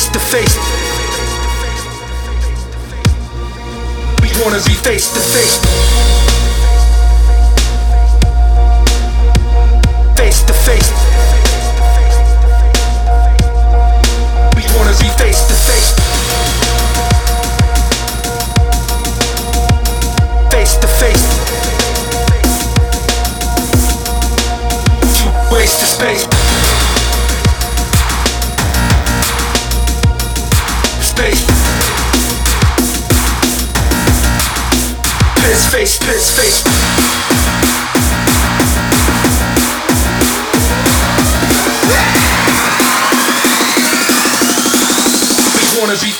face to face. We wanna be face to face. Face to face. We wanna be face to face. Face to face. Two ways to space.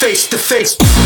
face to face.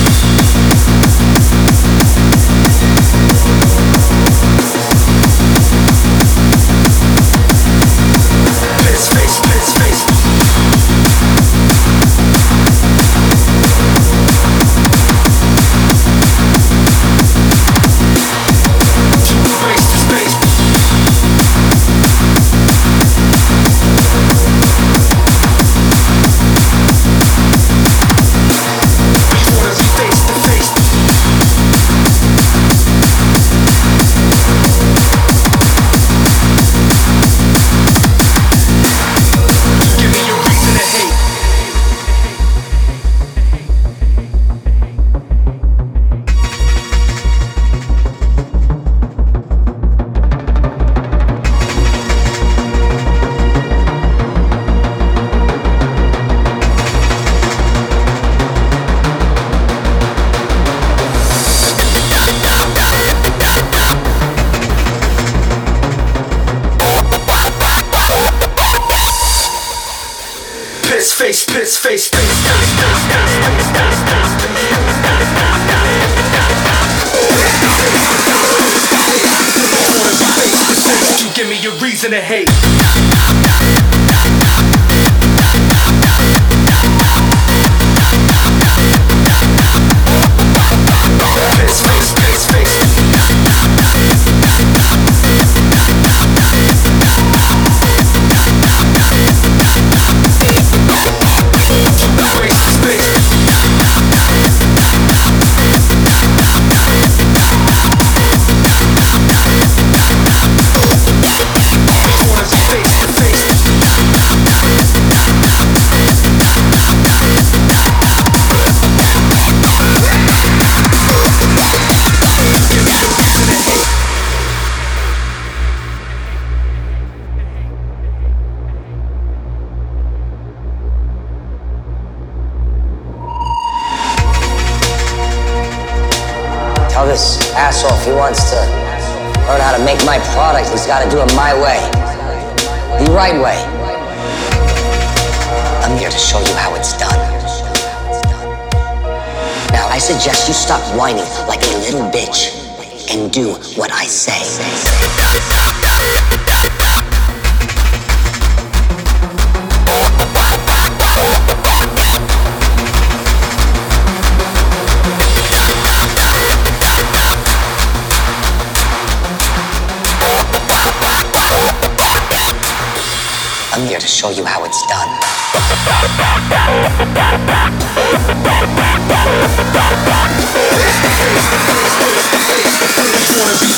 face, face, face. Give me a reason to hate. gotta do.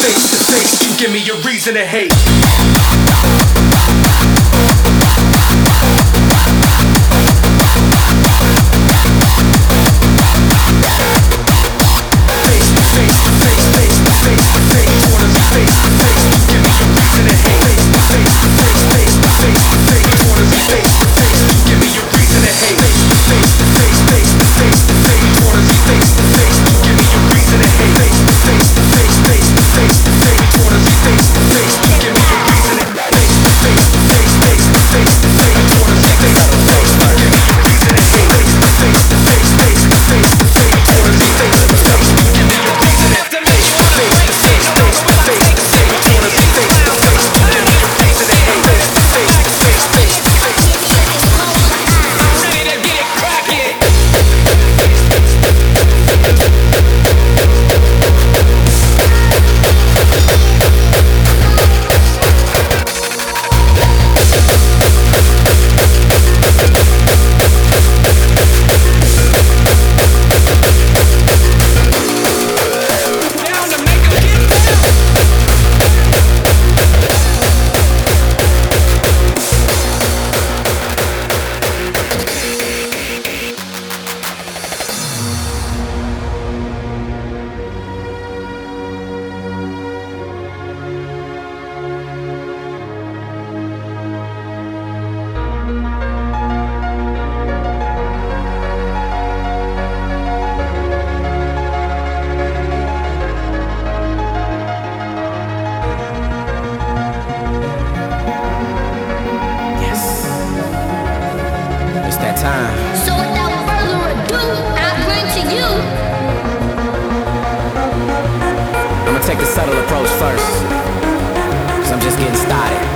Face to face, you give me a reason to hate. take the subtle approach first. Cause I'm just getting started.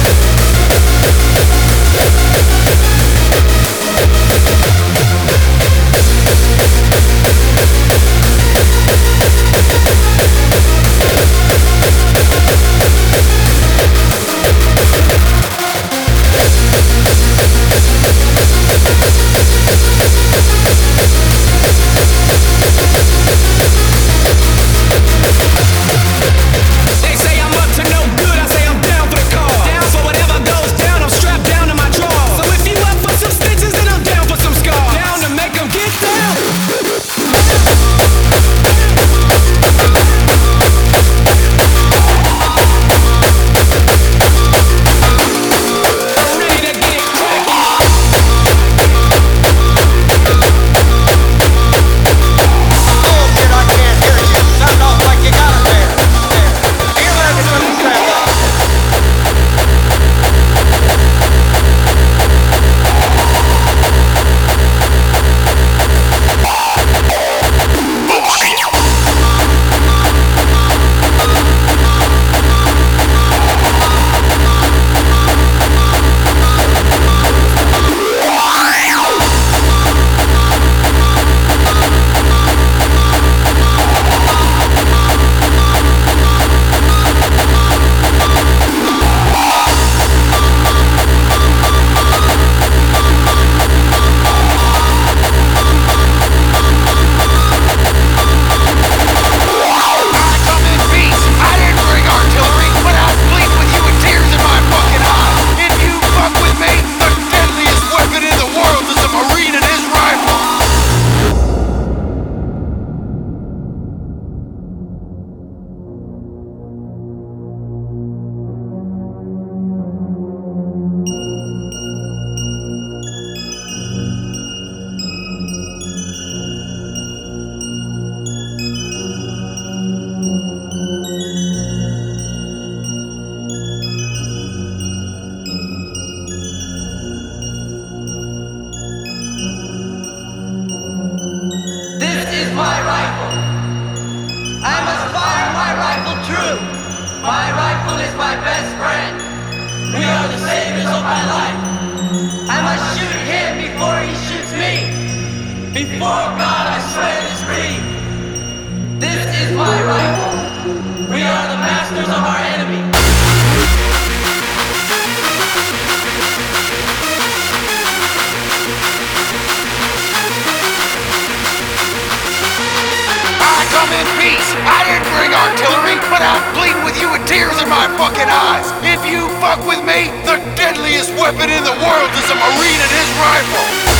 but I'm bleeding with you with tears in my fucking eyes. If you fuck with me, the deadliest weapon in the world is a Marine and his rifle.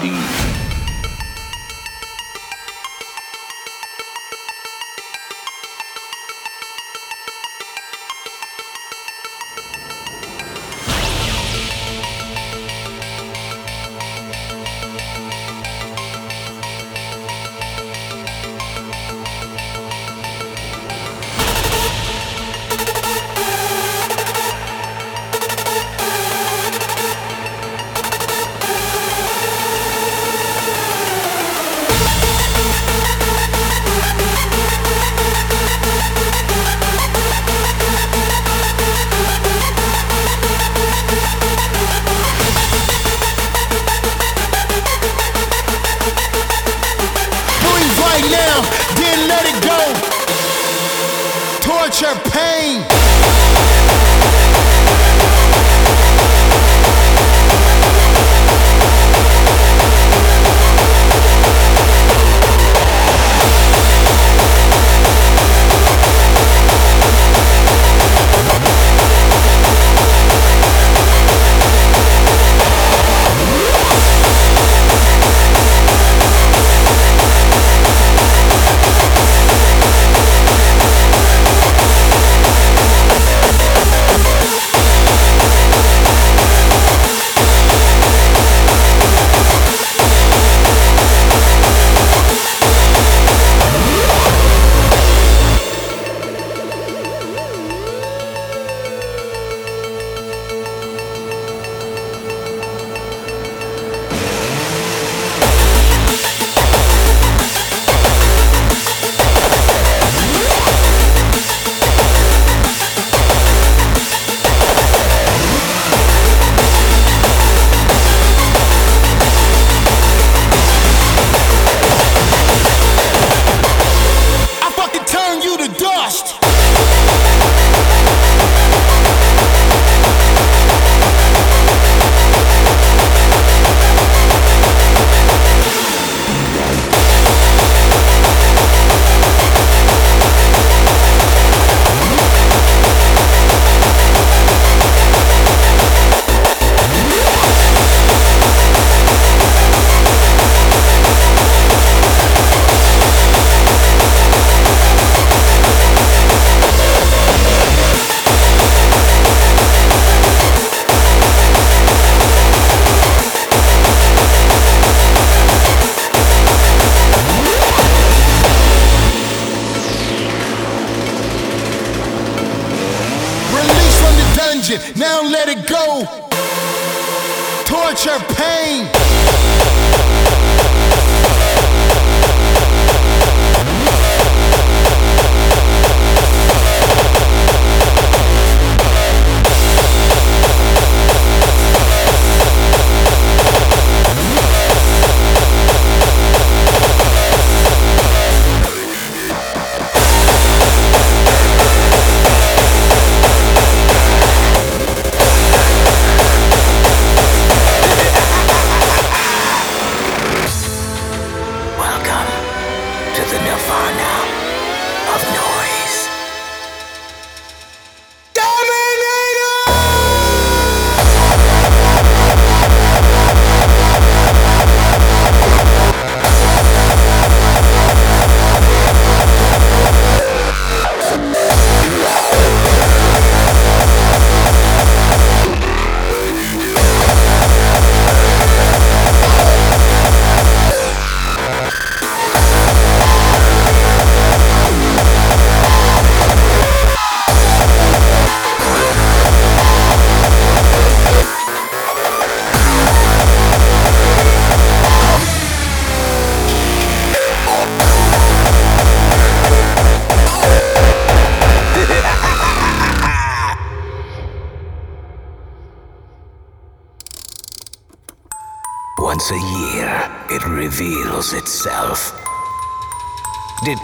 Machine.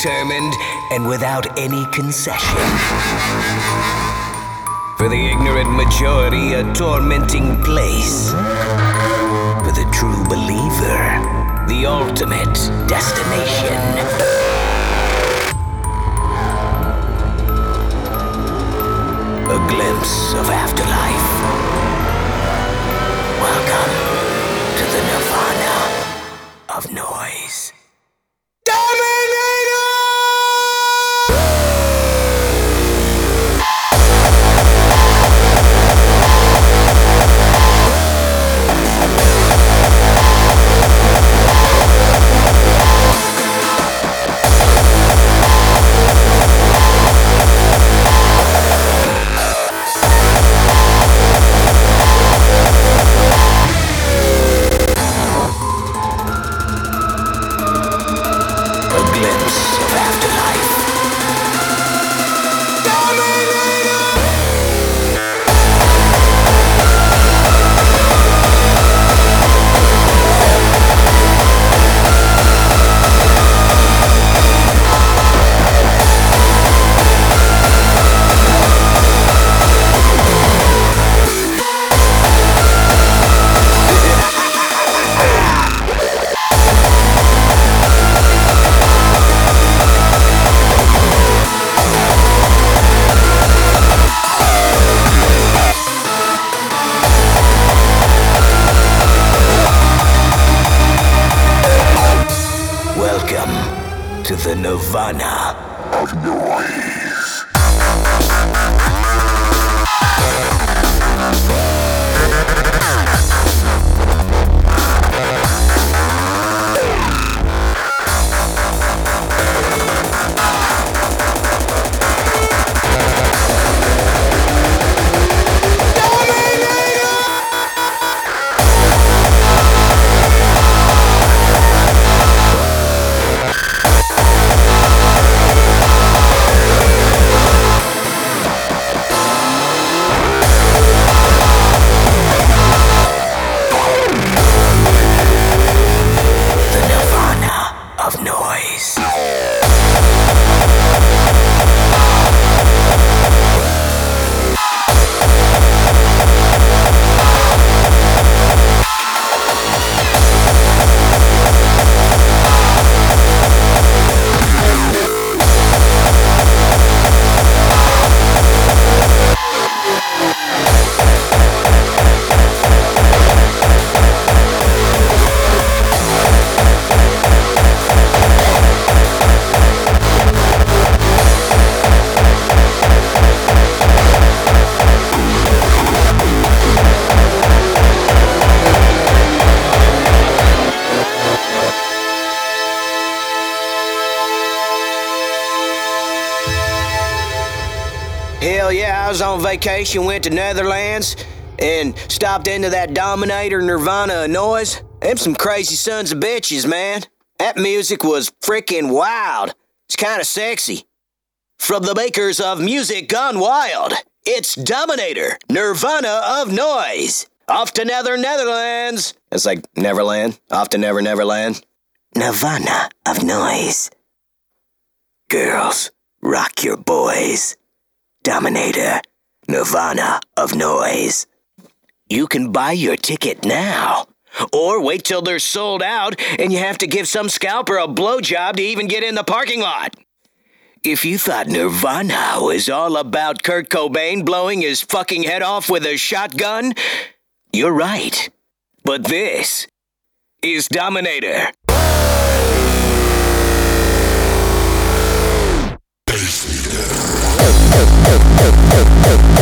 Determined and without any concession. For the ignorant majority, a tormenting place. For the true believer, the ultimate destination. Vacation, went to Netherlands, and stopped into that Dominator Nirvana of noise. Them some crazy sons of bitches, man. That music was freaking wild. It's kind of sexy. From the makers of Music Gone Wild, it's Dominator, Nirvana of Noise. Off to Nether Netherlands. It's like Neverland. Off to Never Neverland. Nirvana of Noise. Girls, rock your boys. Dominator, Nirvana of Noise. You can buy your ticket now. Or wait till they're sold out and you have to give some scalper a blowjob to even get in the parking lot. If you thought Nirvana was all about Kurt Cobain blowing his fucking head off with a shotgun, you're right. But this is Dominator.